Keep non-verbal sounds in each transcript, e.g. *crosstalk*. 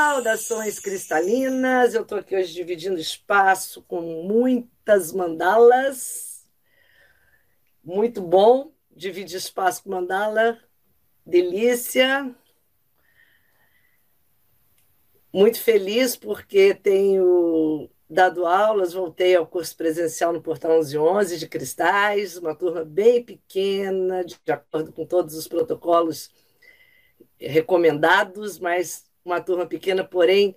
Saudações cristalinas! Eu estou aqui hoje dividindo espaço com muitas mandalas. Muito bom dividir espaço com mandala. Delícia. Muito feliz porque tenho dado aulas, voltei ao curso presencial no Portal 1111 de Cristais, uma turma bem pequena, de acordo com todos os protocolos recomendados, mas uma turma pequena, porém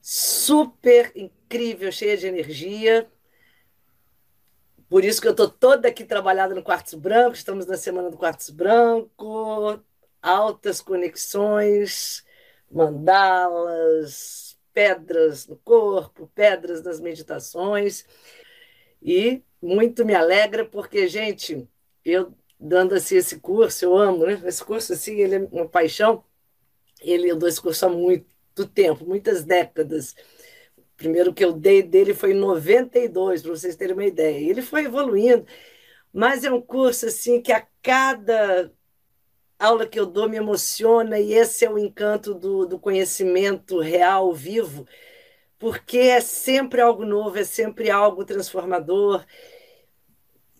super incrível, cheia de energia. Por isso que eu estou toda aqui trabalhada no Quartzo Branco, estamos na semana do Quartzo Branco, altas conexões, mandalas, pedras no corpo, pedras nas meditações. E muito me alegra, porque, gente, eu dando assim esse curso, eu amo, né? Esse curso, assim, ele é uma paixão ele andou esse curso há muito tempo, muitas décadas. O primeiro que eu dei dele foi em 92, para vocês terem uma ideia. Ele foi evoluindo, mas é um curso assim que a cada aula que eu dou me emociona, e esse é o encanto do, do conhecimento real, vivo, porque é sempre algo novo, é sempre algo transformador.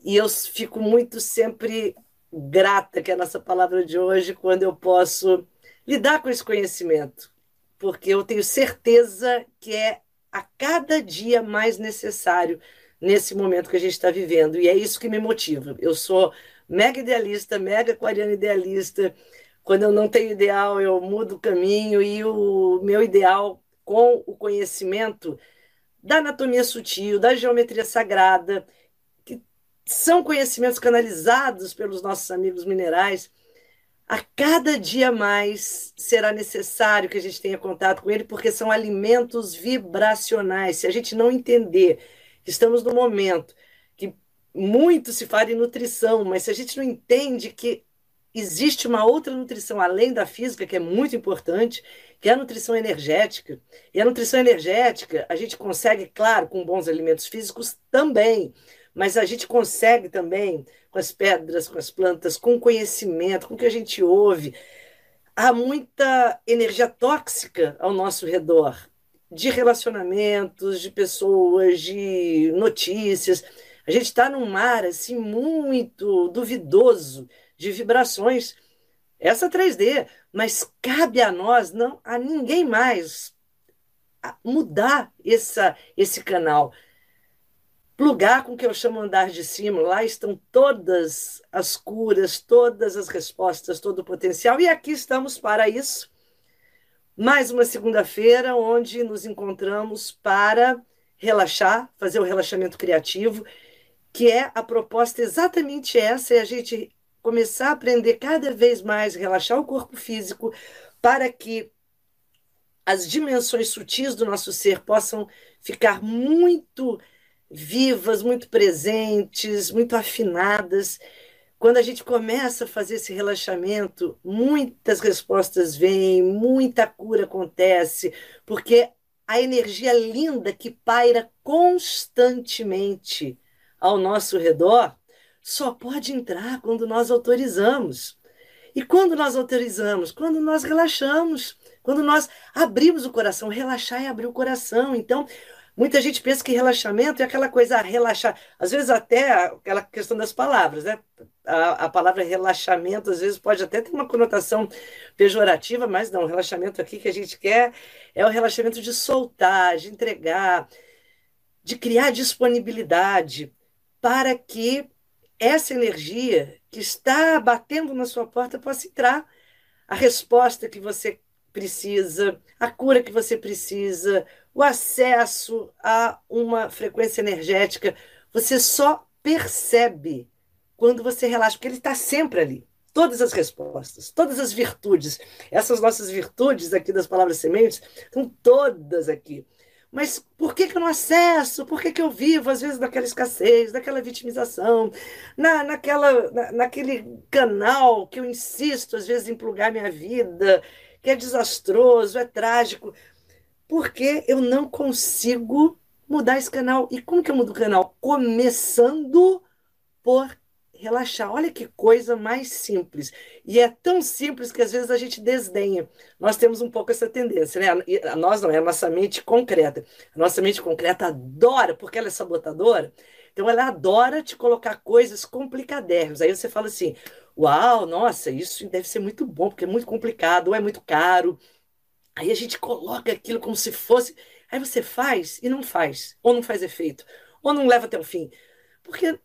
E eu fico muito sempre grata, que é a nossa palavra de hoje, quando eu posso lidar com esse conhecimento, porque eu tenho certeza que é a cada dia mais necessário nesse momento que a gente está vivendo. E é isso que me motiva. Eu sou mega idealista, mega aquariana idealista. Quando eu não tenho ideal, eu mudo o caminho e o meu ideal com o conhecimento da anatomia sutil, da geometria sagrada, que são conhecimentos canalizados pelos nossos amigos minerais a cada dia mais será necessário que a gente tenha contato com ele, porque são alimentos vibracionais. Se a gente não entender estamos no momento que muito se fala em nutrição, mas se a gente não entende que existe uma outra nutrição além da física, que é muito importante, que é a nutrição energética. E a nutrição energética a gente consegue, claro, com bons alimentos físicos também, mas a gente consegue também com as pedras, com as plantas, com o conhecimento, com o que a gente ouve. Há muita energia tóxica ao nosso redor, de relacionamentos, de pessoas, de notícias. A gente está num mar assim muito duvidoso de vibrações. Essa 3D, mas cabe a nós, não a ninguém mais, mudar essa, esse canal plugar com que eu chamo andar de cima. Lá estão todas as curas, todas as respostas, todo o potencial. E aqui estamos para isso. Mais uma segunda-feira, onde nos encontramos para relaxar, fazer o relaxamento criativo, que é a proposta exatamente essa: é a gente começar a aprender cada vez mais, relaxar o corpo físico, para que as dimensões sutis do nosso ser possam ficar muito vivas, muito presentes, muito afinadas. Quando a gente começa a fazer esse relaxamento, muitas respostas vêm, muita cura acontece, porque a energia linda que paira constantemente ao nosso redor só pode entrar quando nós autorizamos. E quando nós autorizamos? Quando nós relaxamos, quando nós abrimos o coração. Relaxar é abrir o coração. Então, Muita gente pensa que relaxamento é aquela coisa, relaxar. Às vezes, até aquela questão das palavras, né? A, a, palavra relaxamento, às vezes, pode até ter uma conotação pejorativa, mas não. O relaxamento aqui que a gente quer é o relaxamento de soltar, de entregar, de criar disponibilidade para que essa energia que está batendo na sua porta possa entrar. A resposta que você precisa, a cura que você precisa, o acesso a uma frequência energética. Você só percebe quando você relaxa, porque ele está sempre ali. Todas as respostas, todas as virtudes, essas nossas virtudes aqui das palavras sementes, estão todas aqui. mas por que, que eu não acesso? Por que, que eu vivo, às vezes, naquela escassez, naquela vitimização, na, naquela, na, naquele canal que eu insisto, às vezes, em plugar minha vida, que é desastroso, é trágico? Porque eu não consigo mudar esse canal. E como que eu mudo o canal? Começando por relaxar. Olha que coisa mais simples. E é tão simples que às vezes a gente desdenha. Nós temos um pouco essa tendência, né? A nós não, é a nossa mente concreta. A nossa mente concreta adora, porque ela é sabotadora. Então ela adora te colocar coisas complicadérrimas. Aí você fala assim: "Uau, nossa, isso deve ser muito bom, porque é muito complicado, ou é muito caro". Aí a gente coloca aquilo como se fosse, aí você faz e não faz, ou não faz efeito, ou não leva até o fim. Porque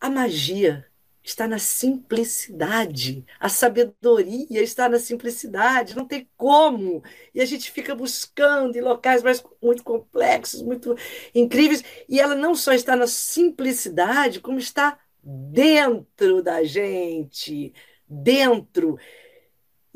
a magia está na simplicidade. A sabedoria está na simplicidade. Não tem como. E a gente fica buscando em locais mais, muito complexos, muito incríveis. E ela não só está na simplicidade, como está dentro da gente. Dentro.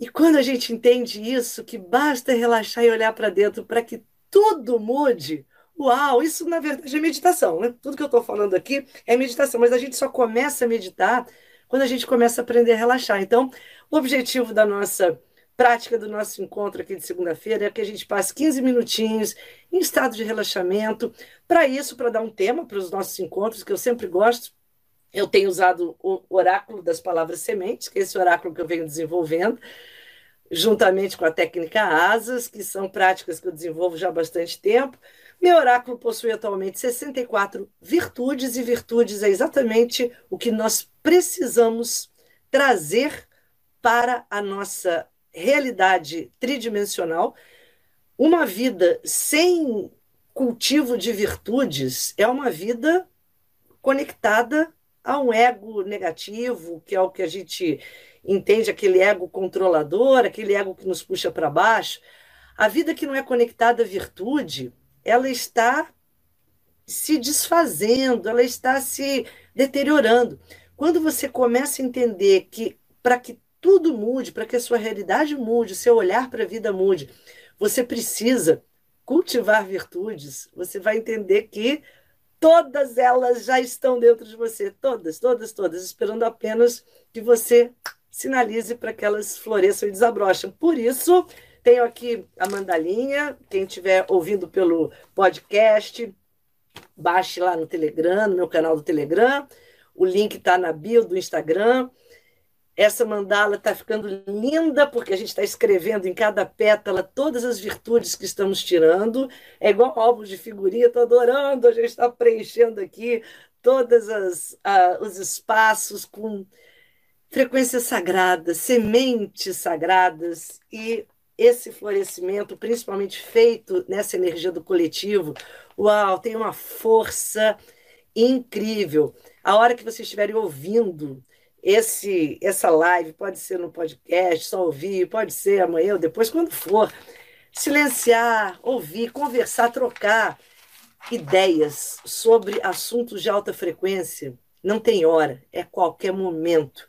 E quando a gente entende isso, que basta relaxar e olhar para dentro para que tudo mude, Uau, isso na verdade é meditação, né? Tudo que eu estou falando aqui é meditação, mas a gente só começa a meditar quando a gente começa a aprender a relaxar. Então, o objetivo da nossa prática, do nosso encontro aqui de segunda-feira, é que a gente passe 15 minutinhos em estado de relaxamento. Para isso, para dar um tema para os nossos encontros, que eu sempre gosto, eu tenho usado o oráculo das palavras sementes, que é esse oráculo que eu venho desenvolvendo juntamente com a técnica ASAS, que são práticas que eu desenvolvo já há bastante tempo. Meu oráculo possui atualmente 64 virtudes, e virtudes é exatamente o que nós precisamos trazer para a nossa realidade tridimensional. Uma vida sem cultivo de virtudes é uma vida conectada a um ego negativo, que é o que a gente entende aquele ego controlador, aquele ego que nos puxa para baixo. A vida que não é conectada à virtude, ela está se desfazendo, ela está se deteriorando. Quando você começa a entender que para que tudo mude, para que a sua realidade mude, o seu olhar para a vida mude, você precisa cultivar virtudes, você vai entender que todas elas já estão dentro de você, todas, todas, todas, esperando apenas que você sinalize para que elas floresçam e desabrochem. Por isso, tenho aqui a mandalinha. Quem estiver ouvindo pelo podcast, baixe lá no Telegram, no meu canal do Telegram. O link está na bio do Instagram. Essa mandala está ficando linda porque a gente está escrevendo em cada pétala todas as virtudes que estamos tirando. É igual álbum de figurinha, estou adorando. A gente está preenchendo aqui todos uh, os espaços com frequências sagradas, sementes sagradas e esse florescimento, principalmente feito nessa energia do coletivo, uau, tem uma força incrível. A hora que vocês estiverem ouvindo esse essa live, pode ser no podcast, só ouvir, pode ser amanhã ou depois, quando for, silenciar, ouvir, conversar, trocar ideias sobre assuntos de alta frequência, não tem hora, é qualquer momento.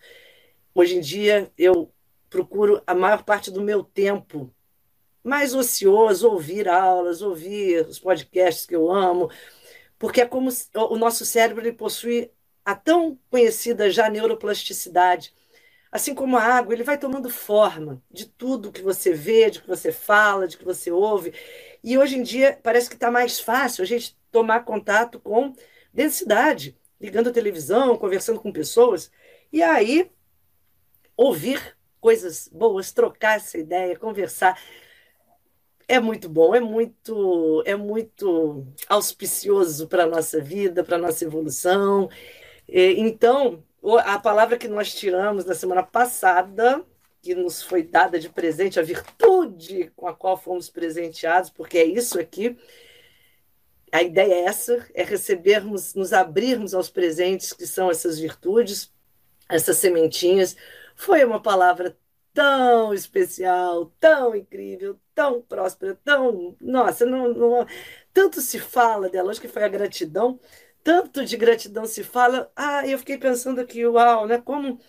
Hoje em dia, eu procuro a maior parte do meu tempo mais ocioso, ouvir aulas, ouvir os podcasts que eu amo, porque é como o nosso cérebro ele possui a tão conhecida já neuroplasticidade. Assim como a água, ele vai tomando forma de tudo que você vê, de que você fala, de que você ouve. E hoje em dia parece que está mais fácil a gente tomar contato com densidade, ligando a televisão, conversando com pessoas. E aí ouvir coisas boas, trocar essa ideia, conversar. É muito bom, é muito, é muito auspicioso para a nossa vida, para a nossa evolução. Então, a palavra que nós tiramos na semana passada, que nos foi dada de presente, a virtude com a qual fomos presenteados, porque é isso aqui. A ideia é essa, é recebermos, nos abrirmos aos presentes que são essas virtudes, essas sementinhas, foi uma palavra tão especial, tão incrível, tão próspera, tão. Nossa, não, não, tanto se fala dela, acho que foi a gratidão, tanto de gratidão se fala. Ah, eu fiquei pensando aqui, uau, né? Como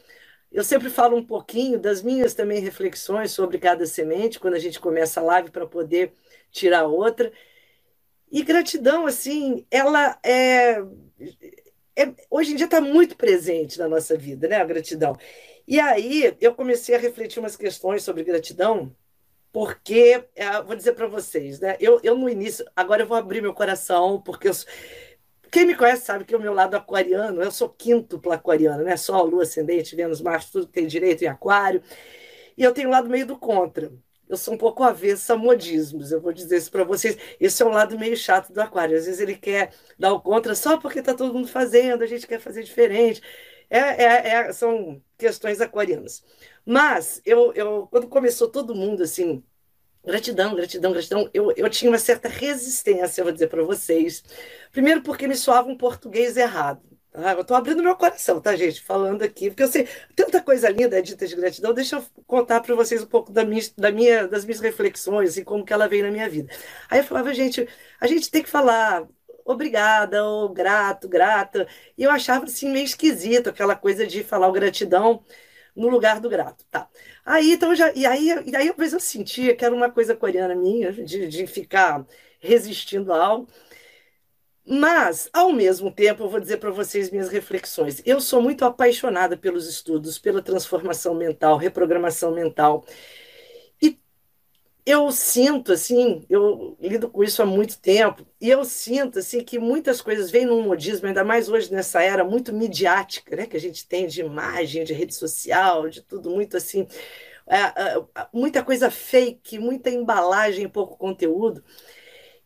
eu sempre falo um pouquinho das minhas também reflexões sobre cada semente, quando a gente começa a live para poder tirar outra. E gratidão, assim, ela é, é hoje em dia está muito presente na nossa vida, né? A gratidão. E aí eu comecei a refletir umas questões sobre gratidão, porque, é, vou dizer para vocês, né? Eu, eu no início, agora eu vou abrir meu coração, porque eu, quem me conhece sabe que o meu lado aquariano, eu sou quíntupla aquariana, né? Sol, Lua, Ascendente, Vênus, Marte, tudo tem direito em aquário. E eu tenho o lado meio do contra. Eu sou um pouco avessa a modismos, eu vou dizer isso para vocês. Esse é um lado meio chato do aquário. Às vezes ele quer dar o contra só porque está todo mundo fazendo, a gente quer fazer diferente. É, é, é, são questões aquarianas. Mas eu, eu, quando começou todo mundo assim, Gratidão, gratidão, gratidão. Eu, eu tinha uma certa resistência, vou dizer para vocês. Primeiro, porque me soava um português errado. Tá? Eu estou abrindo meu coração, tá, gente? Falando aqui, porque eu sei tanta coisa linda dita de gratidão. Deixa eu contar para vocês um pouco da minha, da minha, das minhas reflexões e como que ela veio na minha vida. Aí eu falava, gente, a gente tem que falar obrigada, ou grato, grata. E eu achava assim meio esquisito aquela coisa de falar o gratidão no lugar do grato, tá? Aí, então, já, e aí, e aí, eu sentia que era uma coisa coreana minha, de, de ficar resistindo a algo. Mas, ao mesmo tempo, eu vou dizer para vocês minhas reflexões. Eu sou muito apaixonada pelos estudos, pela transformação mental, reprogramação mental eu sinto assim, eu lido com isso há muito tempo, e eu sinto assim que muitas coisas vêm num modismo, ainda mais hoje nessa era muito midiática, né, que a gente tem de imagem, de rede social, de tudo muito assim, é, é, muita coisa fake, muita embalagem, pouco conteúdo.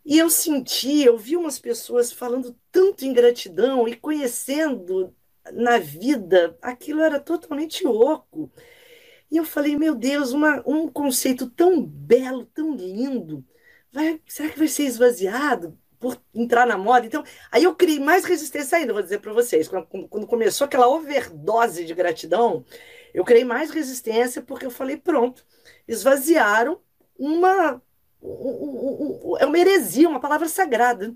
E eu senti, eu vi umas pessoas falando tanto em gratidão e conhecendo na vida, aquilo era totalmente oco. E eu falei, meu Deus, uma, um conceito tão belo, tão lindo, vai, será que vai ser esvaziado por entrar na moda? Então, aí eu criei mais resistência ainda, vou dizer para vocês. Quando, quando começou aquela overdose de gratidão, eu criei mais resistência porque eu falei, pronto, esvaziaram uma, um, um, é uma heresia, uma palavra sagrada.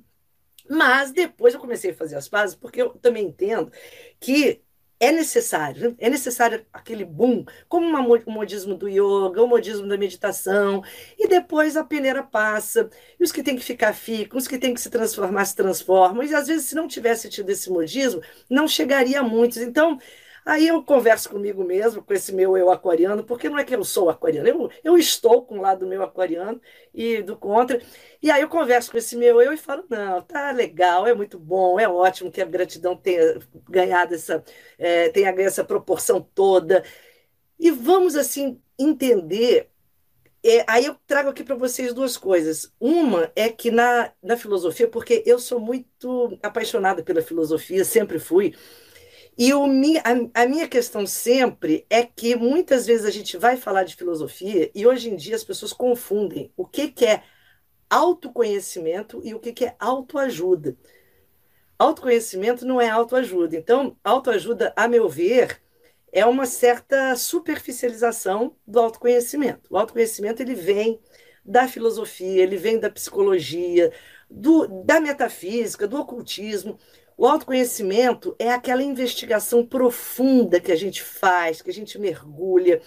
Mas depois eu comecei a fazer as pazes, porque eu também entendo que é necessário, é necessário aquele boom, como o modismo do yoga, o modismo da meditação, e depois a peneira passa, e os que têm que ficar ficam, os que têm que se transformar se transformam, e às vezes se não tivesse tido esse modismo, não chegaria a muitos. Então, Aí eu converso comigo mesmo, com esse meu eu aquariano, porque não é que eu sou aquariano, eu, eu estou com o lado do meu aquariano e do contra. E aí eu converso com esse meu eu e falo: não, tá legal, é muito bom, é ótimo que a gratidão tenha ganhado essa, é, tenha essa proporção toda. E vamos assim entender. É, aí eu trago aqui para vocês duas coisas. Uma é que na, na filosofia, porque eu sou muito apaixonada pela filosofia, sempre fui. E o, a, a minha questão sempre é que muitas vezes a gente vai falar de filosofia e hoje em dia as pessoas confundem o que, que é autoconhecimento e o que, que é autoajuda. Autoconhecimento não é autoajuda. Então, autoajuda, a meu ver, é uma certa superficialização do autoconhecimento. O autoconhecimento ele vem da filosofia, ele vem da psicologia, do, da metafísica, do ocultismo. O autoconhecimento é aquela investigação profunda que a gente faz, que a gente mergulha,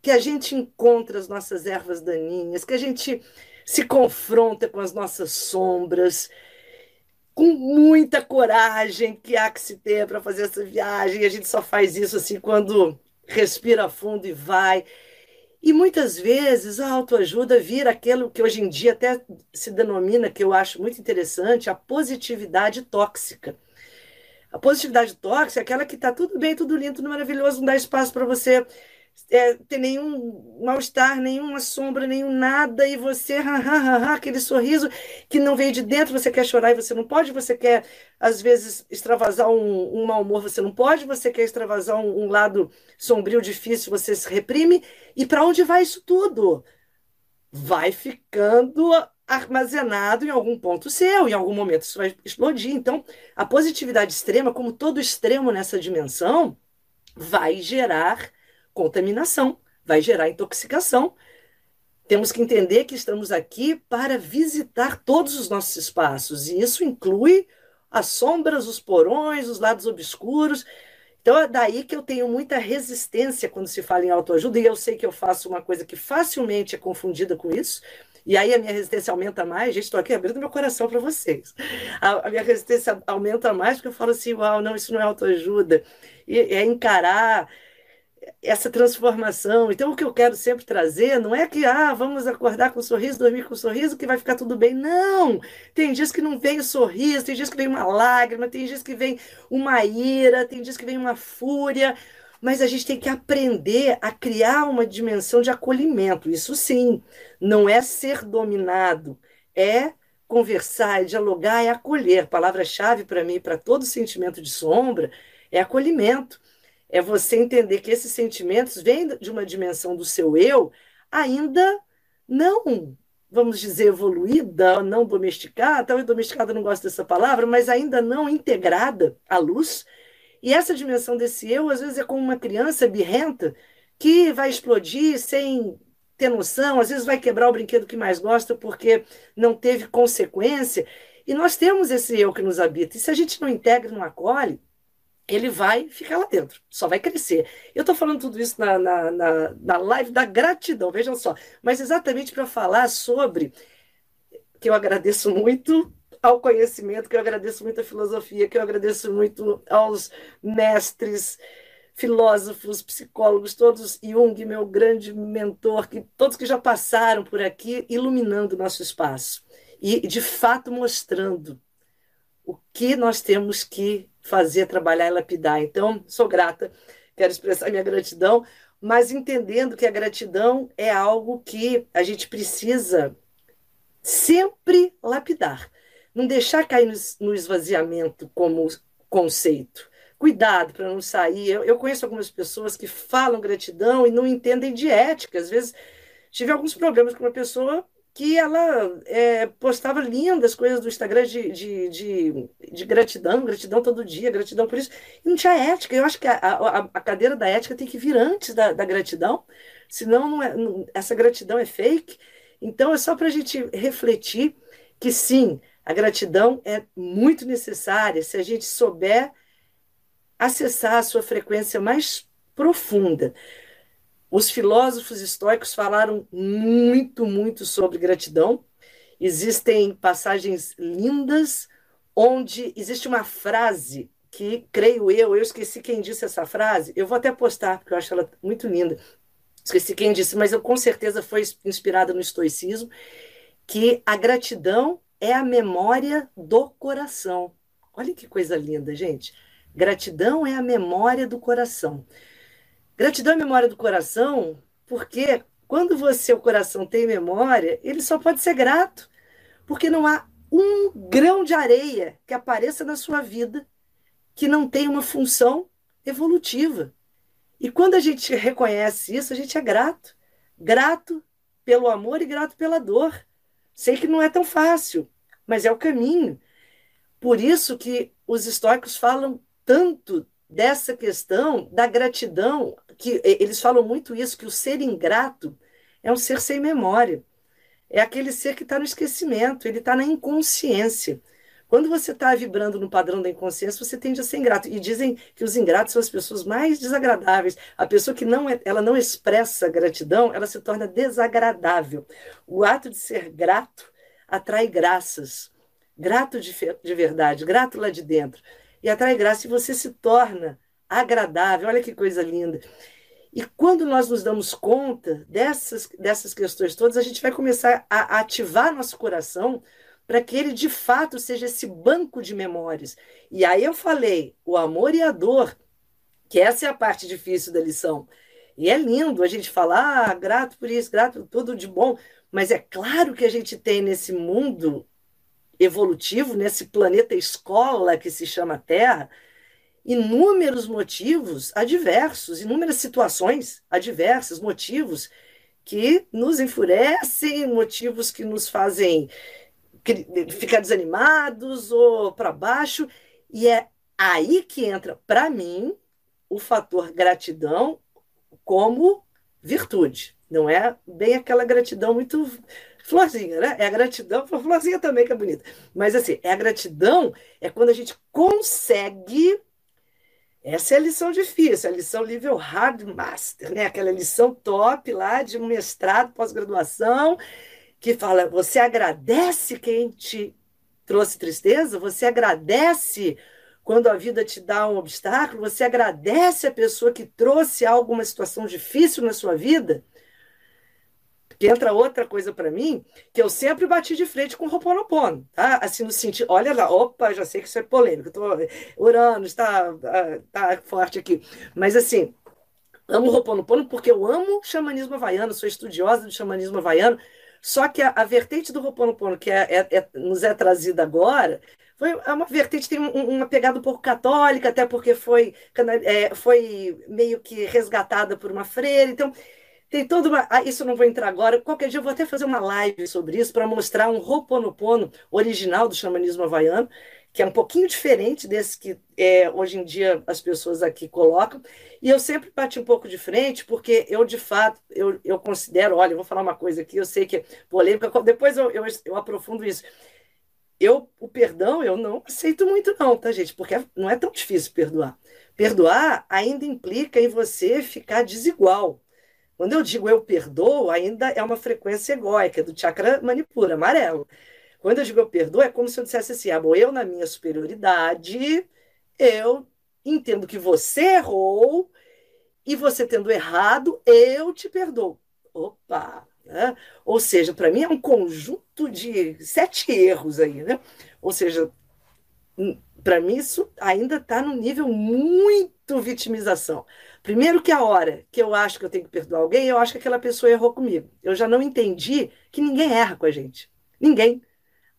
que a gente encontra as nossas ervas daninhas, que a gente se confronta com as nossas sombras, com muita coragem que há que se ter para fazer essa viagem. E a gente só faz isso assim quando respira fundo e vai. E muitas vezes a autoajuda vira aquilo que hoje em dia até se denomina, que eu acho muito interessante, a positividade tóxica. A positividade tóxica é aquela que está tudo bem, tudo lindo, tudo maravilhoso, não dá espaço para você é, ter nenhum mal-estar, nenhuma sombra, nenhum nada, e você, ha, ha, ha, aquele sorriso que não veio de dentro, você quer chorar e você não pode, você quer, às vezes, extravasar um, um mau humor, você não pode, você quer extravasar um, um lado sombrio, difícil, você se reprime. E para onde vai isso tudo? Vai ficando armazenado em algum ponto seu, em algum momento isso vai explodir. Então, a positividade extrema, como todo extremo nessa dimensão, vai gerar contaminação, vai gerar intoxicação. Temos que entender que estamos aqui para visitar todos os nossos espaços, e isso inclui as sombras, os porões, os lados obscuros. Então é daí que eu tenho muita resistência quando se fala em autoajuda, e eu sei que eu faço uma coisa que facilmente é confundida com isso, E aí a minha resistência aumenta mais, gente, estou aqui abrindo meu coração para vocês. A, a, minha resistência aumenta mais porque eu falo assim, uau, não, isso não é autoajuda. E, é encarar essa transformação. Então, o que eu quero sempre trazer não é que, ah, vamos acordar com um sorriso, dormir com um sorriso, que vai ficar tudo bem. Não! Tem dias que não vem o sorriso, tem dias que vem uma lágrima, tem dias que vem uma ira, tem dias que vem uma fúria. Mas a gente tem que aprender a criar uma dimensão de acolhimento. Isso sim, não é ser dominado, é conversar, é dialogar, é acolher. Palavra-chave para mim, para todo sentimento de sombra, é acolhimento é você entender que esses sentimentos vêm de uma dimensão do seu eu ainda não, vamos dizer, evoluída, não domesticada, talvez domesticada não gosto dessa palavra, mas ainda não integrada à luz. E essa dimensão desse eu, às vezes, é como uma criança birrenta que vai explodir sem ter noção, às vezes vai quebrar o brinquedo que mais gosta porque não teve consequência. E nós temos esse eu que nos habita. E se a gente não integra, não acolhe, ele vai ficar lá dentro, só vai crescer. Eu estou falando tudo isso na, na, na, na, live da gratidão, vejam só, mas exatamente para falar sobre que eu agradeço muito ao conhecimento, que eu agradeço muito à filosofia, que eu agradeço muito aos mestres, filósofos, psicólogos, todos, Jung, meu grande mentor, que todos que já passaram por aqui, iluminando o nosso espaço e, de fato, mostrando o que nós temos que fazer, trabalhar e lapidar. Então, sou grata, quero expressar minha gratidão, mas entendendo que a gratidão é algo que a gente precisa sempre lapidar. Não deixar cair no esvaziamento como conceito. Cuidado para não sair. Eu, eu conheço algumas pessoas que falam gratidão e não entendem de ética. Às vezes tive alguns problemas com uma pessoa que ela é, postava lindas coisas do Instagram de, de, de, de, gratidão, gratidão todo dia, gratidão por isso. E não tinha ética. Eu acho que a, a, a cadeira da ética tem que vir antes da, da gratidão, senão não é, não, essa gratidão é fake. Então é só para a gente refletir que sim, a gratidão é muito necessária se a gente souber acessar a sua frequência mais profunda. Os filósofos estoicos falaram muito, muito sobre gratidão. Existem passagens lindas onde existe uma frase que, creio eu, eu esqueci quem disse essa frase, eu vou até postar, porque eu acho ela muito linda. Esqueci quem disse, mas eu com certeza foi inspirada no estoicismo, que a gratidão é a memória do coração. Olha que coisa linda, gente. Gratidão é a memória do coração. Gratidão é memória do coração, porque quando você, o coração, tem memória, ele só pode ser grato, porque não há um grão de areia que apareça na sua vida que não tenha uma função evolutiva. E quando a gente reconhece isso, a gente é grato. Grato pelo amor e grato pela dor. Sei que não é tão fácil, mas é o caminho. Por isso que os estoicos falam tanto dessa questão da gratidão, que eles falam muito isso, que o ser ingrato é um ser sem memória. É aquele ser que está no esquecimento, ele está na inconsciência. Quando você está vibrando no padrão da inconsciência, você tende a ser ingrato. E dizem que os ingratos são as pessoas mais desagradáveis. A pessoa que não é, ela não expressa gratidão, ela se torna desagradável. O ato de ser grato atrai graças. Grato de, de verdade, grato lá de dentro e atrai graça e você se torna agradável. Olha que coisa linda. E quando nós nos damos conta dessas, dessas questões todas, a gente vai começar a ativar nosso coração para que ele de fato seja esse banco de memórias. E aí eu falei, o amor e a dor, que essa é a parte difícil da lição. E é lindo a gente falar, ah, grato por isso, grato tudo de bom, mas é claro que a gente tem nesse mundo evolutivo, nesse planeta escola que se chama Terra, inúmeros motivos adversos, inúmeras situações adversas, motivos que nos enfurecem, motivos que nos fazem ficar desanimados ou para baixo, e é aí que entra, para mim, o fator gratidão como virtude. Não é bem aquela gratidão muito Florzinha, né? É a gratidão, florzinha também que é bonita. Mas assim, é a gratidão, é quando a gente consegue. Essa é a lição difícil, a lição nível hard master, né? Aquela lição top lá de um mestrado, pós-graduação, que fala: você agradece quem te trouxe tristeza? Você agradece quando a vida te dá um obstáculo? Você agradece a pessoa que trouxe alguma situação difícil na sua vida? Que entra outra coisa para mim, que eu sempre bati de frente com o Roponopono, tá? Assim, no sentido, olha lá, opa, já sei que isso é polêmico, tô, Urano está tá forte aqui. Mas assim, amo o Roponopono porque eu amo xamanismo havaiano, sou estudiosa do xamanismo havaiano, só que a, a vertente do Roponopono, que é, é, é, nos é trazida agora, foi é uma vertente, tem um, uma pegada um pouco católica, até porque foi, é, foi meio que resgatada por uma freira. Então, tem toda uma. Ah, isso não vou entrar agora. Qualquer dia eu vou até fazer uma live sobre isso para mostrar um Roponopono original do xamanismo havaiano, que é um pouquinho diferente desse que é, hoje em dia as pessoas aqui colocam. E eu sempre bati um pouco de frente, porque eu, de fato, eu, eu considero, olha, eu vou falar uma coisa aqui, eu sei que é polêmica, depois eu, eu, eu aprofundo isso. Eu, o perdão, eu não aceito muito, não, tá, gente? Porque não é tão difícil perdoar. Perdoar ainda implica em você ficar desigual. Quando eu digo eu perdoo, ainda é uma frequência egóica, do chakra manipura, amarelo. Quando eu digo eu perdoo, é como se eu dissesse assim: bom, eu, na minha superioridade, eu entendo que você errou, e você tendo errado, eu te perdoo. Opa! Né? Ou seja, para mim é um conjunto de sete erros aí, né? Ou seja, hum, para mim isso ainda está no nível muito vitimização. Primeiro que a hora que eu acho que eu tenho que perdoar alguém, eu acho que aquela pessoa errou comigo. Eu já não entendi que ninguém erra com a gente. Ninguém.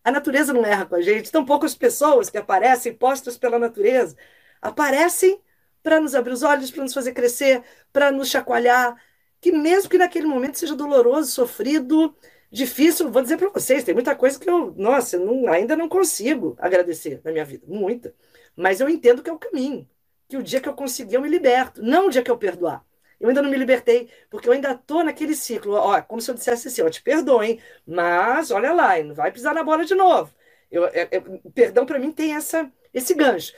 A natureza não erra com a gente. Tão poucas pessoas que aparecem postas pela natureza aparecem para nos abrir os olhos, para nos fazer crescer, para nos chacoalhar, que mesmo que naquele momento seja doloroso, sofrido, difícil, vou dizer para vocês, tem muita coisa que eu, nossa, não, ainda não consigo agradecer na minha vida, muita. Mas eu entendo que é o caminho, que o dia que eu conseguir eu me liberto, não o dia que eu perdoar. Eu ainda não me libertei, porque eu ainda estou naquele ciclo. Ó, como se eu dissesse assim, ó, te perdoo, hein? Mas olha lá, não vai pisar na bola de novo. Eu, é, é, perdão para mim tem essa, esse gancho.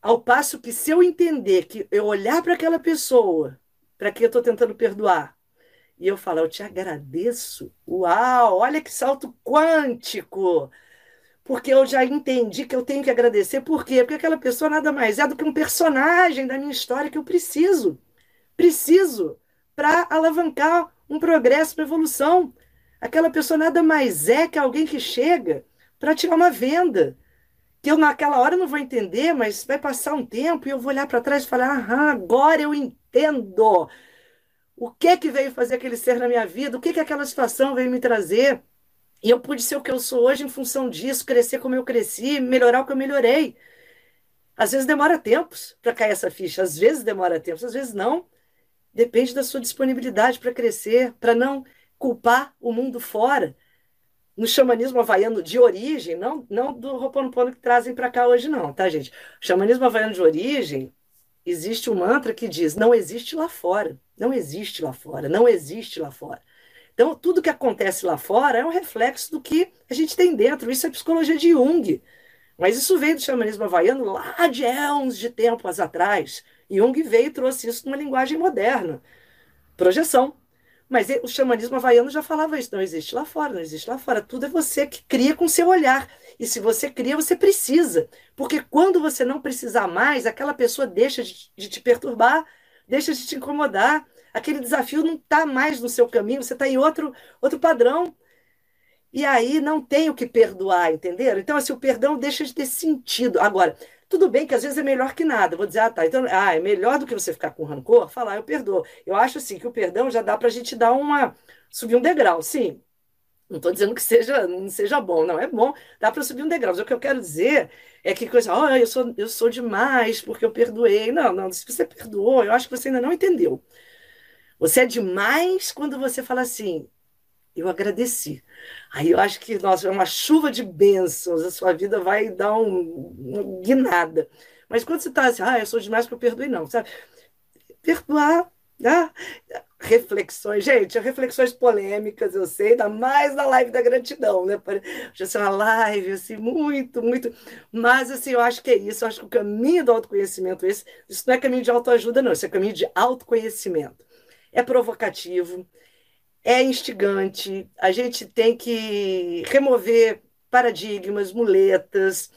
Ao passo que se eu entender que eu olhar para aquela pessoa, para quem eu estou tentando perdoar, e eu falar, eu te agradeço. Uau, olha que salto quântico! Porque eu já entendi que eu tenho que agradecer. Por quê? Porque aquela pessoa nada mais é do que um personagem da minha história que eu preciso. Preciso para alavancar um progresso, uma evolução. Aquela pessoa nada mais é que alguém que chega para tirar uma venda que eu naquela hora não vou entender, mas vai passar um tempo e eu vou olhar para trás e falar: aham, agora eu entendo. O que que veio fazer aquele ser na minha vida? O que que aquela situação veio me trazer? E eu pude ser o que eu sou hoje em função disso, crescer como eu cresci, melhorar o que eu melhorei. Às vezes demora tempos para cair essa ficha, às vezes demora tempos, às vezes não. Depende da sua disponibilidade para crescer, para não culpar o mundo fora no xamanismo havaiano de origem, não, não do Ho'oponopono que trazem para cá hoje, não, tá, gente? O xamanismo havaiano de origem, existe um mantra que diz: não existe lá fora, não existe lá fora, não existe lá fora. Então, tudo que acontece lá fora é um reflexo do que a gente tem dentro. Isso é psicologia de Jung. Mas isso veio do xamanismo havaiano lá de éons de tempos atrás. Jung veio e trouxe isso numa linguagem moderna. Projeção. Mas o xamanismo havaiano já falava isso. Não existe lá fora, não existe lá fora. Tudo é você que cria com seu olhar. E se você cria, você precisa. Porque quando você não precisar mais, aquela pessoa deixa de, de te perturbar, deixa de te incomodar. Aquele desafio não está mais no seu caminho, você está em outro, outro padrão. E aí não tem o que perdoar, entenderam? Então, assim, o perdão deixa de ter sentido. Agora, tudo bem que às vezes é melhor que nada. Vou dizer, ah, tá. Então, ah, é melhor do que você ficar com rancor, falar, eu perdoo. Eu acho assim que o perdão já dá para a gente dar uma. subir um degrau, sim. Não estou dizendo que seja, não seja bom, não, é bom, dá para subir um degrau. Mas o que eu quero dizer é que coisa, oh, eu sou, eu sou demais porque eu perdoei. Não, não, se você perdoou, eu acho que você ainda não entendeu. Você é demais quando você fala assim, eu agradeci. Aí eu acho que, nossa, é uma chuva de bênçãos, a sua vida vai dar um, uma guinada. Mas quando você está assim, ah, eu sou demais que eu perdoei, não, sabe? Perdoar, né? reflexões, gente, reflexões polêmicas, eu sei, ainda mais na live da gratidão, né? Já ser uma live, assim, muito, muito. Mas, assim, eu acho que é isso, eu acho que o caminho do autoconhecimento, esse, isso não é caminho de autoajuda, não, isso é caminho de autoconhecimento. É provocativo, é instigante, a gente tem que remover paradigmas, muletas.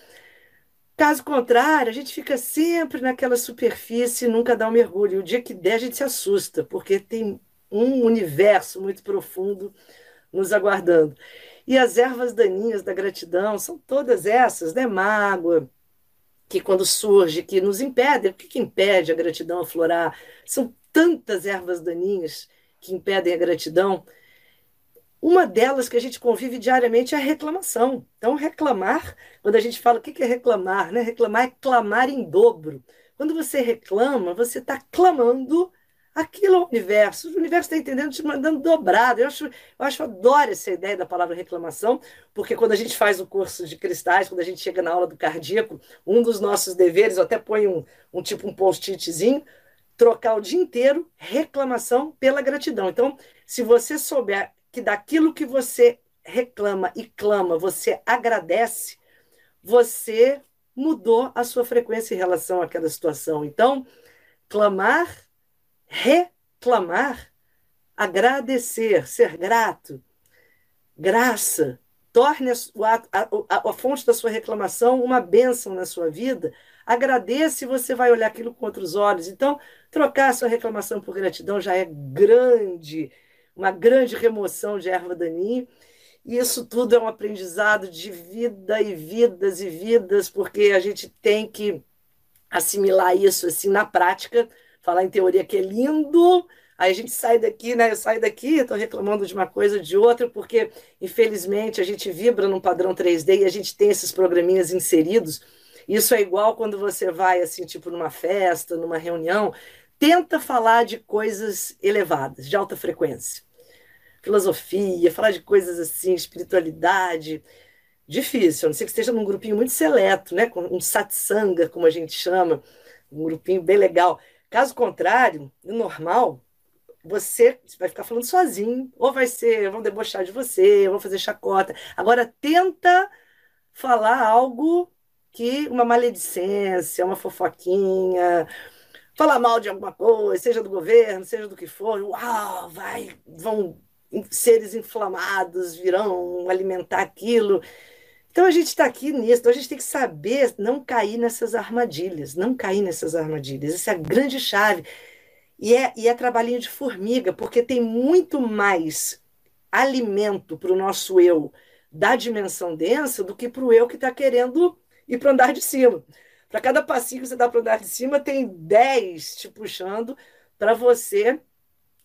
Caso contrário, a gente fica sempre naquela superfície e nunca dá um mergulho. O dia que der, a gente se assusta, porque tem um universo muito profundo nos aguardando. E as ervas daninhas da gratidão são todas essas, né? Mágoa, que quando surge, que nos impede, o que, que impede a gratidão aflorar? São tantas ervas daninhas que impedem a gratidão. Uma delas que a gente convive diariamente é a reclamação. Então, reclamar, quando a gente fala o que é reclamar, né? Reclamar é clamar em dobro. Quando você reclama, você está clamando aquilo ao universo. O universo está entendendo, te mandando dobrado. Eu acho, eu acho, adoro essa ideia da palavra reclamação, porque quando a gente faz o curso de cristais, quando a gente chega na aula do cardíaco, um dos nossos deveres, eu até ponho um, um tipo um post-itzinho, trocar o dia inteiro reclamação pela gratidão. Então, se você souber que daquilo que você reclama e clama, você agradece, você mudou a sua frequência em relação àquela situação. Então, clamar reclamar, agradecer, ser grato, graça, torne a, a, a, fonte da sua reclamação uma bênção na sua vida. Agradeça e você vai olhar aquilo com outros olhos. Então, trocar sua reclamação por gratidão já é grande, uma grande remoção de erva daninha. E isso tudo é um aprendizado de vida e vidas e vidas, porque a gente tem que assimilar isso assim na prática falar em teoria que é lindo. Aí a gente sai daqui, né? Eu saio daqui, estou reclamando de uma coisa de outra, porque, infelizmente, a gente vibra num padrão 3D e a gente tem esses programinhas inseridos. Isso é igual quando você vai, assim, tipo, numa festa, numa reunião, tenta falar de coisas elevadas, de alta frequência. Filosofia, falar de coisas assim, espiritualidade. Difícil, a não ser que esteja num grupinho muito seleto, né? Um satsanga, como a gente chama, um grupinho bem legal. Caso contrário, no normal, você vai ficar falando sozinho, ou vai ser, vão debochar de você, vão fazer chacota. Agora tenta falar algo que uma maledicência, uma fofoquinha, falar mal de alguma coisa, seja do governo, seja do que for, uau, vai, vão seres inflamados virão alimentar aquilo. Então a gente está aqui nisso, então a gente tem que saber não cair nessas armadilhas, não cair nessas armadilhas. Essa é a grande chave. E é, e é trabalhinho de formiga, porque tem muito mais alimento para o nosso eu da dimensão densa do que para o eu que está querendo ir para andar de cima. Para cada passinho que você dá para andar de cima, tem 10 te puxando para você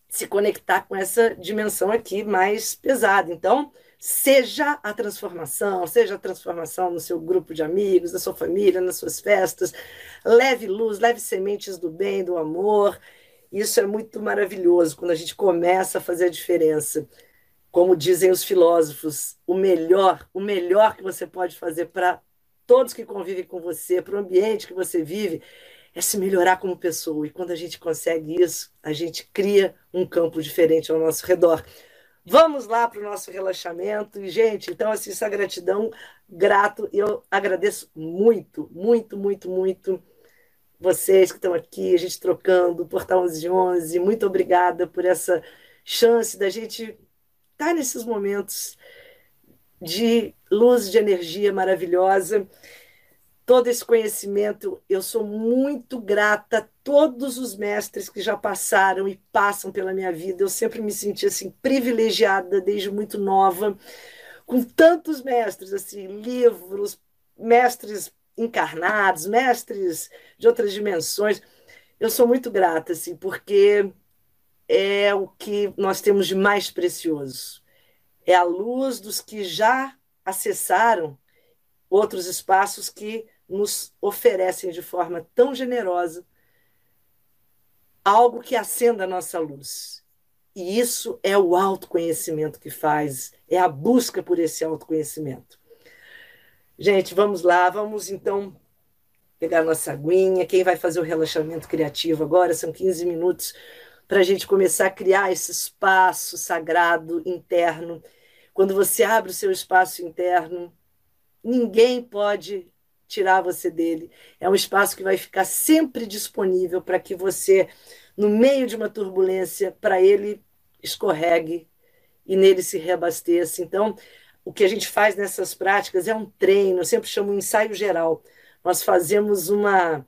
se conectar com essa dimensão aqui mais pesada. Então, seja a transformação, seja a transformação no seu grupo de amigos, na sua família, nas suas festas. Leve luz, leve sementes do bem, do amor. Isso é muito maravilhoso quando a gente começa a fazer a diferença. Como dizem os filósofos, o melhor, o melhor que você pode fazer para todos que convivem com você, para o ambiente que você vive, é se melhorar como pessoa. E quando a gente consegue isso, a gente cria um campo diferente ao nosso redor. Vamos lá para o nosso relaxamento. E, gente, então, assim, essa gratidão, grato, eu agradeço muito, muito, muito, muito vocês que estão aqui, a gente trocando, Portal 1111. Muito obrigada por essa chance da gente estar tá nesses momentos de luz, de energia maravilhosa todo esse conhecimento. Eu sou muito grata a todos os mestres que já passaram e passam pela minha vida. Eu sempre me senti assim privilegiada desde muito nova, com tantos mestres, assim, livros, mestres encarnados, mestres de outras dimensões. Eu sou muito grata, assim, porque é o que nós temos de mais precioso. É a luz dos que já acessaram outros espaços que nos oferecem de forma tão generosa algo que acenda a nossa luz. E isso é o autoconhecimento que faz, é a busca por esse autoconhecimento. Gente, vamos lá, vamos então pegar nossa aguinha. Quem vai fazer o relaxamento criativo agora? São 15 minutos para a gente começar a criar esse espaço sagrado interno. Quando você abre o seu espaço interno, ninguém pode tirar você dele. É um espaço que vai ficar sempre disponível para que você, no meio de uma turbulência, para ele escorregue e nele se reabasteça. Então, o que a gente faz nessas práticas é um treino, eu sempre chamo um ensaio geral. Nós fazemos uma,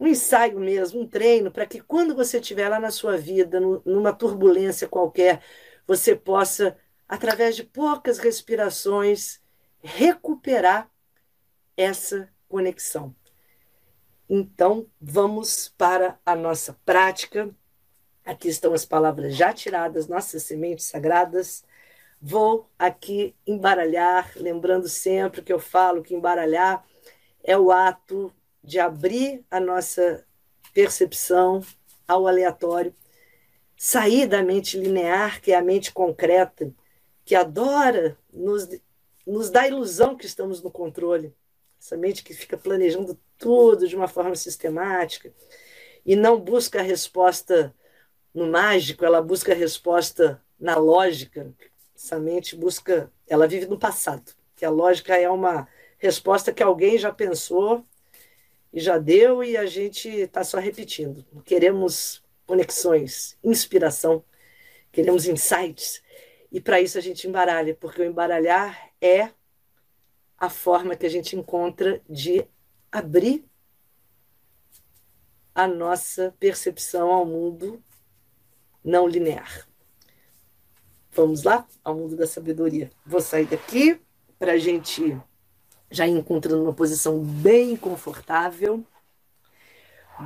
um ensaio mesmo, um treino, para que quando você estiver lá na sua vida, numa turbulência qualquer, você possa, através de poucas respirações, recuperar essa conexão. Então, vamos para a nossa prática. Aqui estão as palavras já tiradas, nossas sementes sagradas. Vou aqui embaralhar, lembrando sempre que eu falo que embaralhar é o ato de abrir a nossa percepção ao aleatório, sair da mente linear, que é a mente concreta, que adora nos, nos dar a ilusão que estamos no controle. Essa mente que fica planejando tudo de uma forma sistemática e não busca a resposta no mágico, ela busca a resposta na lógica. Essa mente busca, ela vive no passado, que a lógica é uma resposta que alguém já pensou e já deu e a gente está só repetindo. Queremos conexões, inspiração, queremos insights. E para isso a gente embaralha, porque o embaralhar é a forma que a gente encontra de abrir a nossa percepção ao mundo não linear. Vamos lá ao mundo da sabedoria. Vou sair daqui para a gente já ir encontrando uma posição bem confortável,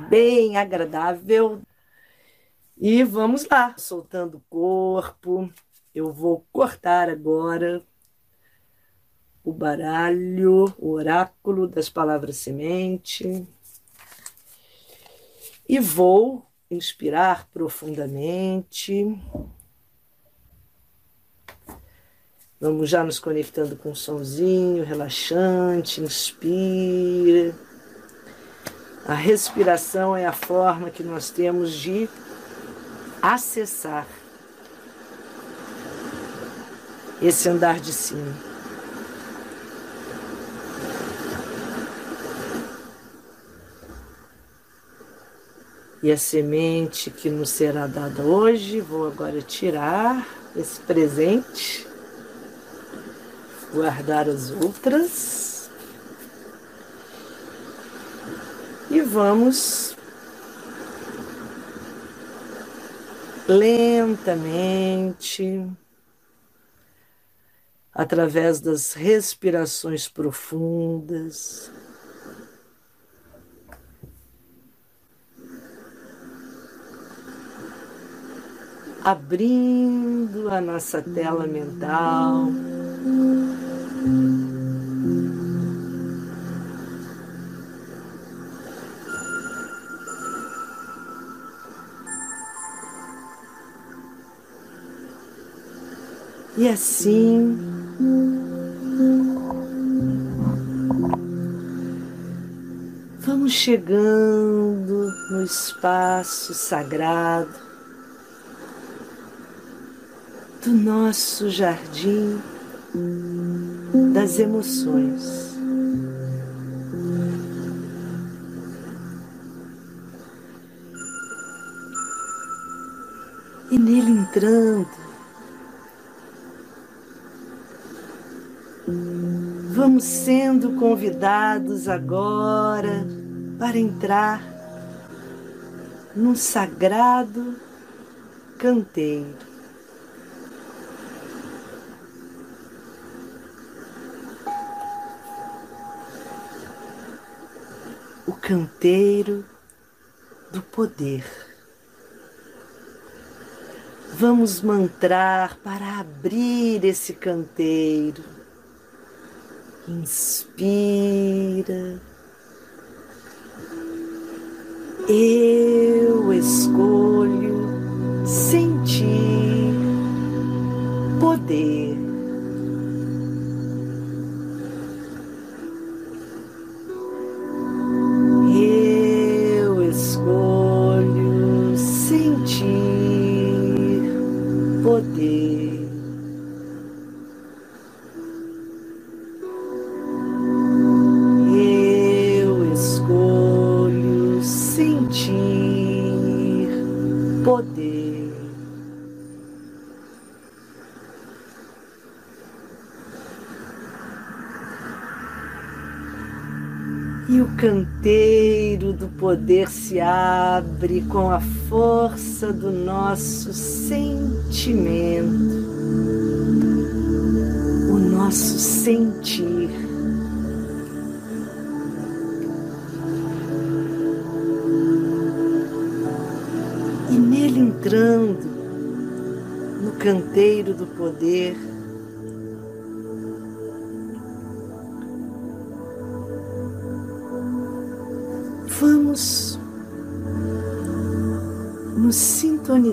bem agradável. E vamos lá, soltando o corpo. Eu vou cortar agora o baralho, o oráculo das palavras semente. E vou inspirar profundamente. Vamos já nos conectando com o solzinho relaxante, inspira. A respiração é a forma que nós temos de acessar esse andar de cima. E a semente que nos será dada hoje, vou agora tirar esse presente, guardar as outras. E vamos lentamente, através das respirações profundas, abrindo a nossa tela mental. E assim, chegando no espaço sagrado do nosso jardim das emoções. E nele entrando, vamos sendo convidados agora para entrar num sagrado canteiro. canteiro do poder. Vamos mantrar para abrir esse canteiro. Inspira. Eu escolho sentir poder. Poder se abre com a força do nosso sentimento, o nosso sentir. E nele entrando no canteiro do poder,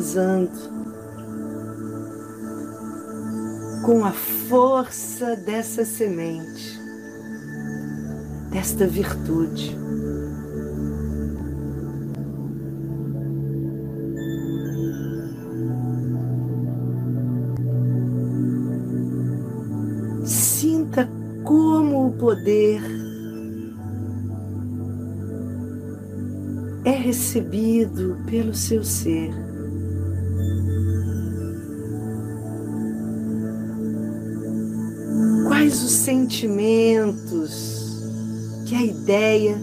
sintonizando com a força dessa semente, desta virtude. Sinta como o poder é recebido pelo seu ser. Os sentimentos que a ideia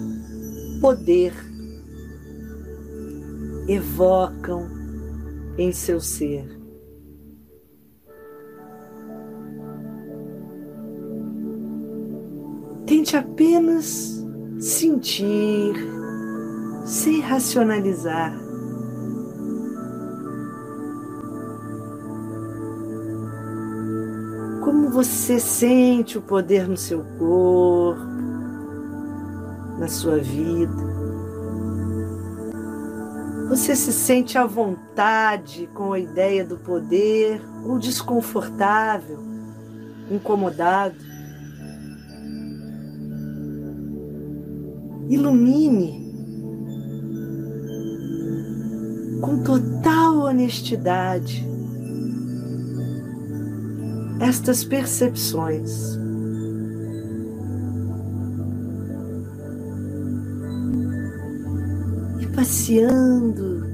poder evocam em seu ser? Tente apenas sentir sem racionalizar. Você sente o poder no seu corpo, na sua vida? Você se sente à vontade com a ideia do poder ou desconfortável, incomodado? Ilumine com total honestidade estas percepções. E passeando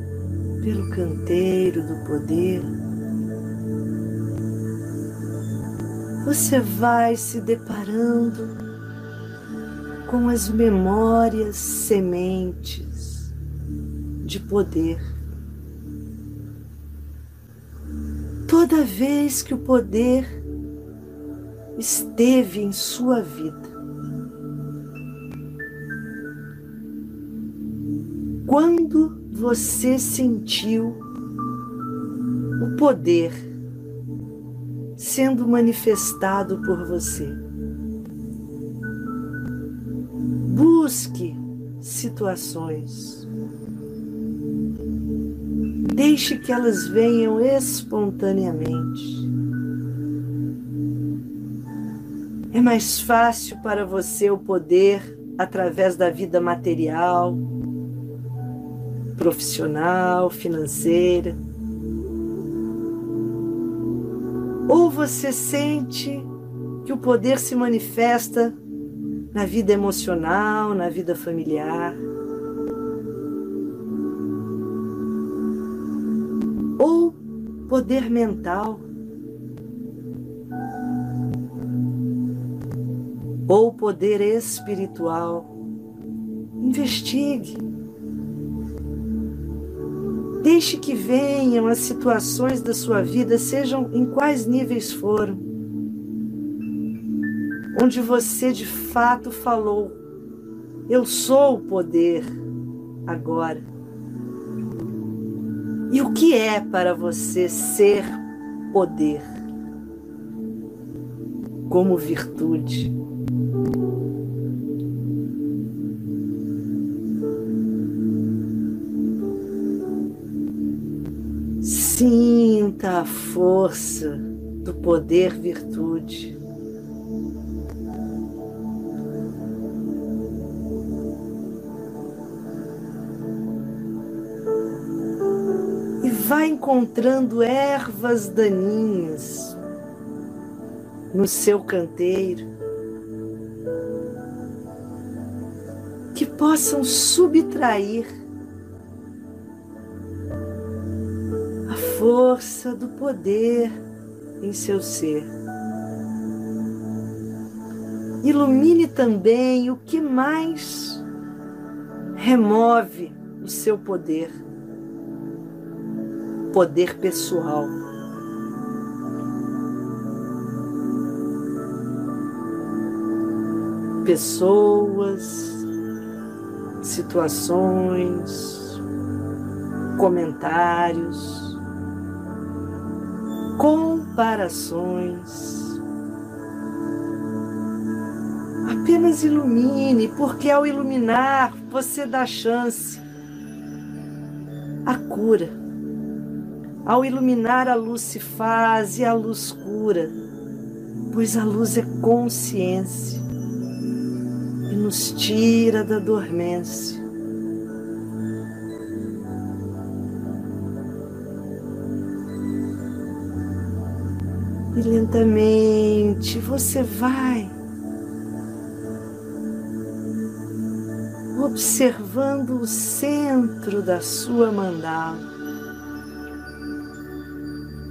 pelo canteiro do poder, você vai se deparando com as memórias sementes de poder. Toda vez que o poder esteve em sua vida. Quando você sentiu o poder sendo manifestado por você. Busque situações Deixe que elas venham espontaneamente. É mais fácil para você o poder através da vida material, profissional, financeira. Ou você sente que o poder se manifesta na vida emocional, na vida familiar. Poder mental ou poder espiritual. Investigue. Deixe que venham as situações da sua vida, sejam em quais níveis foram, onde você de fato falou: Eu sou o poder agora. E o que é para você ser poder como virtude? Sinta a força do poder virtude. Encontrando ervas daninhas no seu canteiro que possam subtrair a força do poder em seu ser. ilumine também o que mais remove o seu poder, poder pessoal. Pessoas, situações, comentários, comparações. Apenas ilumine, porque ao iluminar você dá chance à cura. Ao iluminar, a luz se faz e a luz cura, pois a luz é consciência e nos tira da dormência. E lentamente você vai observando o centro da sua mandala.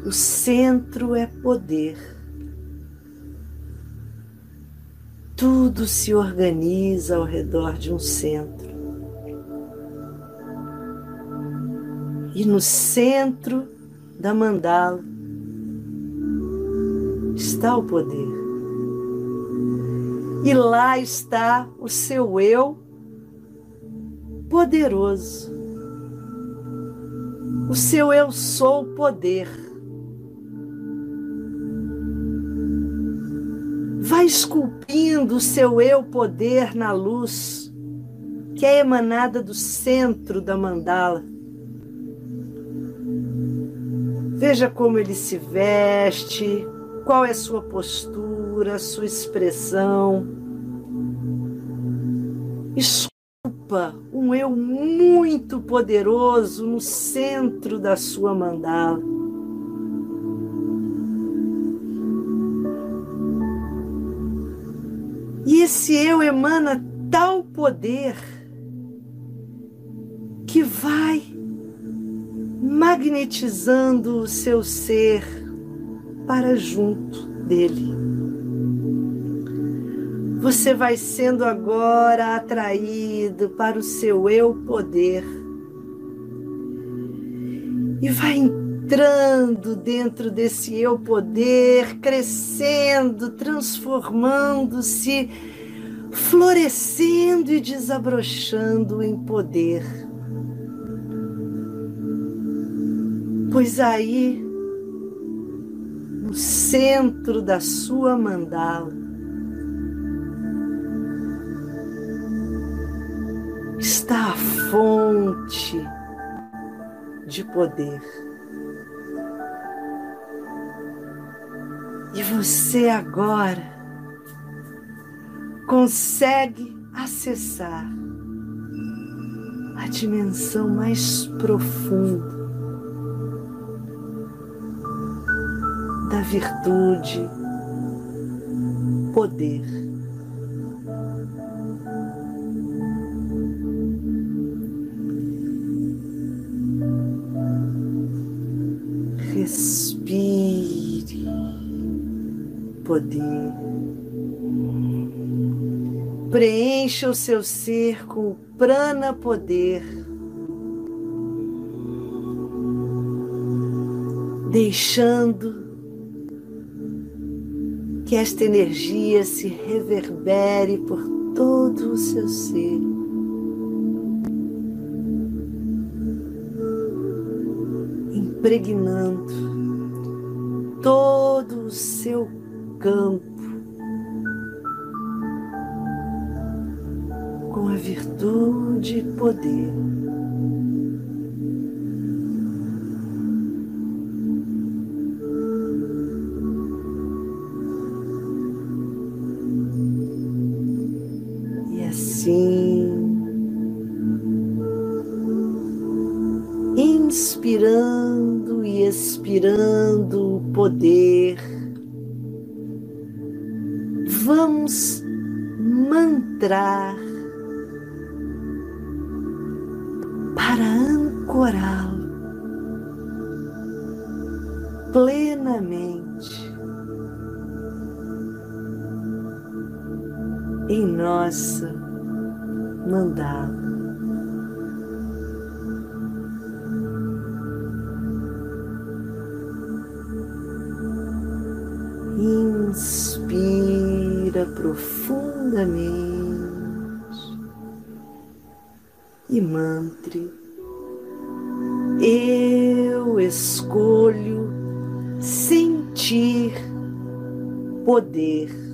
O centro é poder. Tudo se organiza ao redor de um centro. E no centro da mandala está o poder. E lá está o seu eu poderoso. O seu eu sou poder. Esculpindo o seu eu poder na luz que é emanada do centro da mandala. Veja como ele se veste, qual é sua postura, sua expressão. Escolha um eu muito poderoso no centro da sua mandala. Esse eu emana tal poder que vai magnetizando o seu ser para junto dele. Você vai sendo agora atraído para o seu eu poder e vai entrando dentro desse eu poder, crescendo, transformando-se, florescendo e desabrochando em poder. Pois aí, no centro da sua mandala, está a fonte de poder. E você agora consegue acessar a dimensão mais profunda da virtude, poder. poder. Preencha o seu ser com o prana poder. Deixando que esta energia se reverbere por todo o seu ser. Impregnando todo o seu campo com a virtude e poder. Eu escolho sentir poder.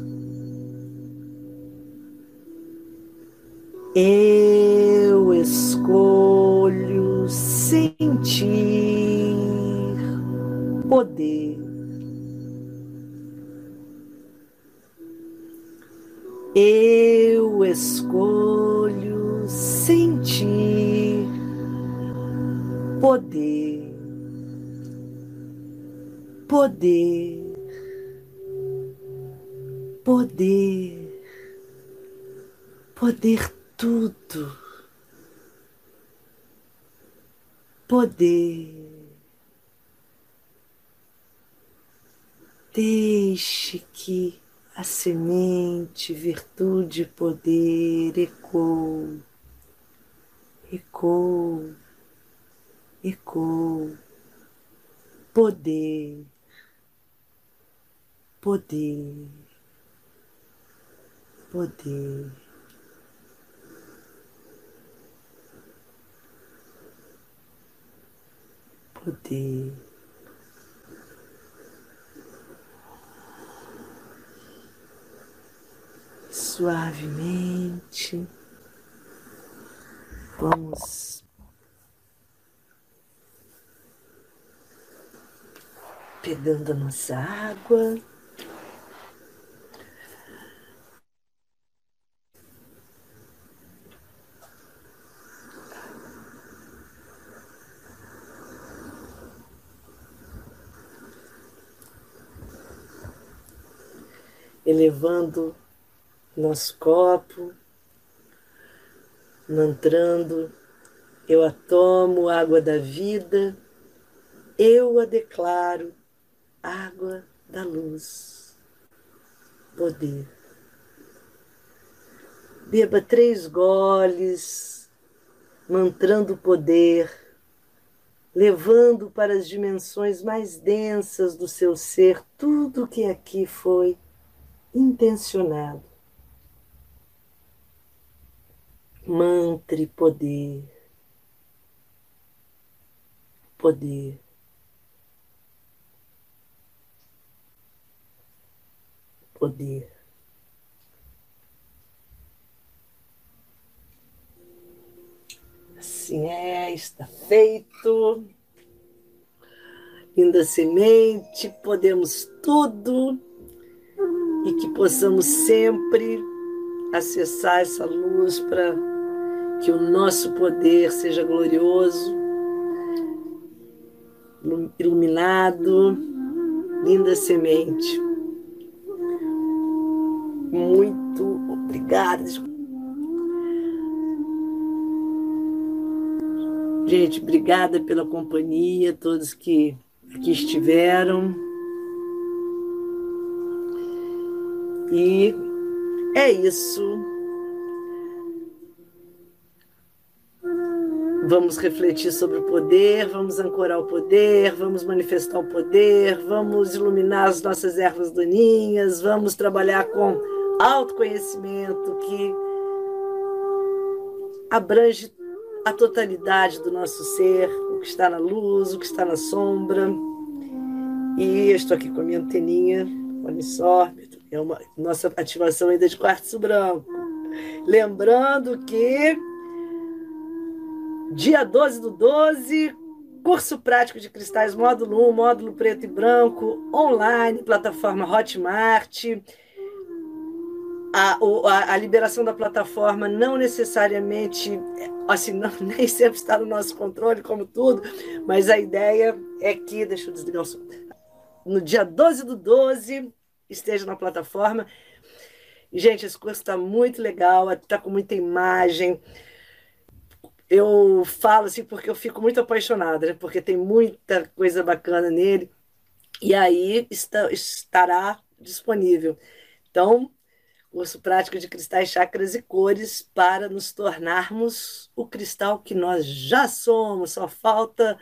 Poder, poder, poder, poder tudo, poder. Deixe que a semente, virtude, poder ecoou, ecoou, ecoou, poder, poder, poder. Poder. suavemente. Vamos pegando a nossa água. elevando nosso copo, mantrando, eu a tomo, água da vida, eu a declaro, água da luz, poder. Beba três goles, mantrando o poder, levando para as dimensões mais densas do seu ser tudo que aqui foi intencionado mantre poder, poder. Poder. Assim é, está feito. Linda semente, podemos tudo e que possamos sempre acessar essa luz para que o nosso poder seja glorioso, iluminado, linda semente. Muito obrigada. Gente, obrigada pela companhia, todos que aqui estiveram. E é isso. Vamos refletir sobre o poder, vamos ancorar o poder, vamos manifestar o poder, vamos iluminar as nossas ervas daninhas, vamos trabalhar com autoconhecimento que abrange a totalidade do nosso ser, o que está na luz, o que está na sombra. E eu estou aqui com a minha anteninha, olha só, é uma nossa ativação ainda de quartzo branco. Lembrando que Dia 12 do 12, curso prático de cristais módulo 1, módulo preto e branco, online, plataforma Hotmart. A, a, a liberação da plataforma não necessariamente, assim, não, *laughs* nem sempre está no nosso controle, como tudo, mas a ideia é que, deixa eu desligar o som, no dia 12 do 12, esteja na plataforma. Gente, esse curso está muito legal, está com muita imagem eu falo assim porque eu fico muito apaixonada, né? porque tem muita coisa bacana nele, e aí está, estará disponível. Então, curso prático de cristais, chakras e cores para nos tornarmos o cristal que nós já somos. Só falta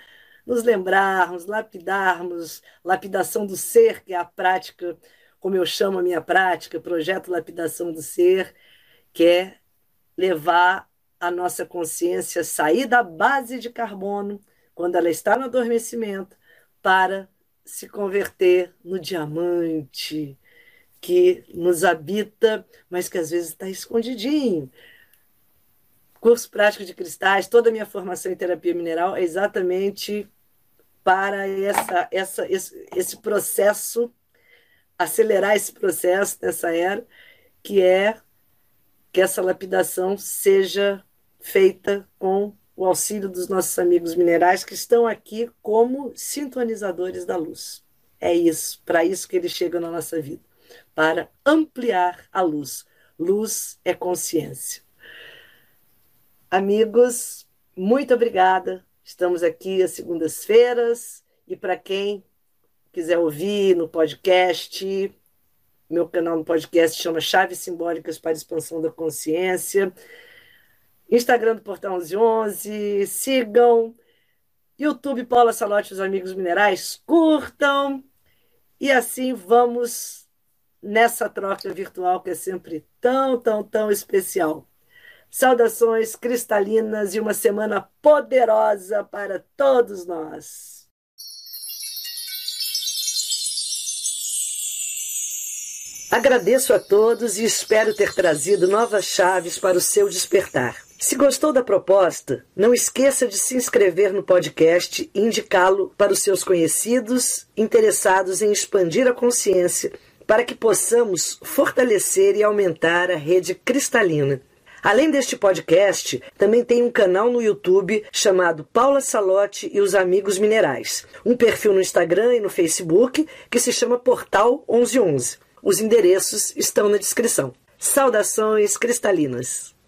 nos lembrarmos, lapidarmos, lapidação do ser, que é a prática, como eu chamo a minha prática, projeto lapidação do ser, que é levar a nossa consciência sair da base de carbono, quando ela está no adormecimento, para se converter no diamante que nos habita, mas que às vezes está escondidinho. Curso prático de cristais, toda a minha formação em terapia mineral é exatamente para essa, essa, esse, esse processo, acelerar esse processo nessa era, que é que essa lapidação seja feita com o auxílio dos nossos amigos minerais que estão aqui como sintonizadores da luz. É isso, para isso que eles chegam na nossa vida, para ampliar a luz. Luz é consciência. Amigos, muito obrigada. Estamos aqui às segundas-feiras e para quem quiser ouvir no podcast, meu canal no podcast chama Chaves Simbólicas para Expansão da Consciência. Instagram do Portão 1111, sigam. YouTube Paula Salote os Amigos Minerais, curtam. E assim vamos nessa troca virtual que é sempre tão, tão, tão especial. Saudações cristalinas e uma semana poderosa para todos nós. Agradeço a todos e espero ter trazido novas chaves para o seu despertar. Se gostou da proposta, não esqueça de se inscrever no podcast e indicá-lo para os seus conhecidos interessados em expandir a consciência, para que possamos fortalecer e aumentar a rede cristalina. Além deste podcast, também tem um canal no YouTube chamado Paula Salote e os Amigos Minerais, um perfil no Instagram e no Facebook que se chama Portal 1111. Os endereços estão na descrição. Saudações cristalinas!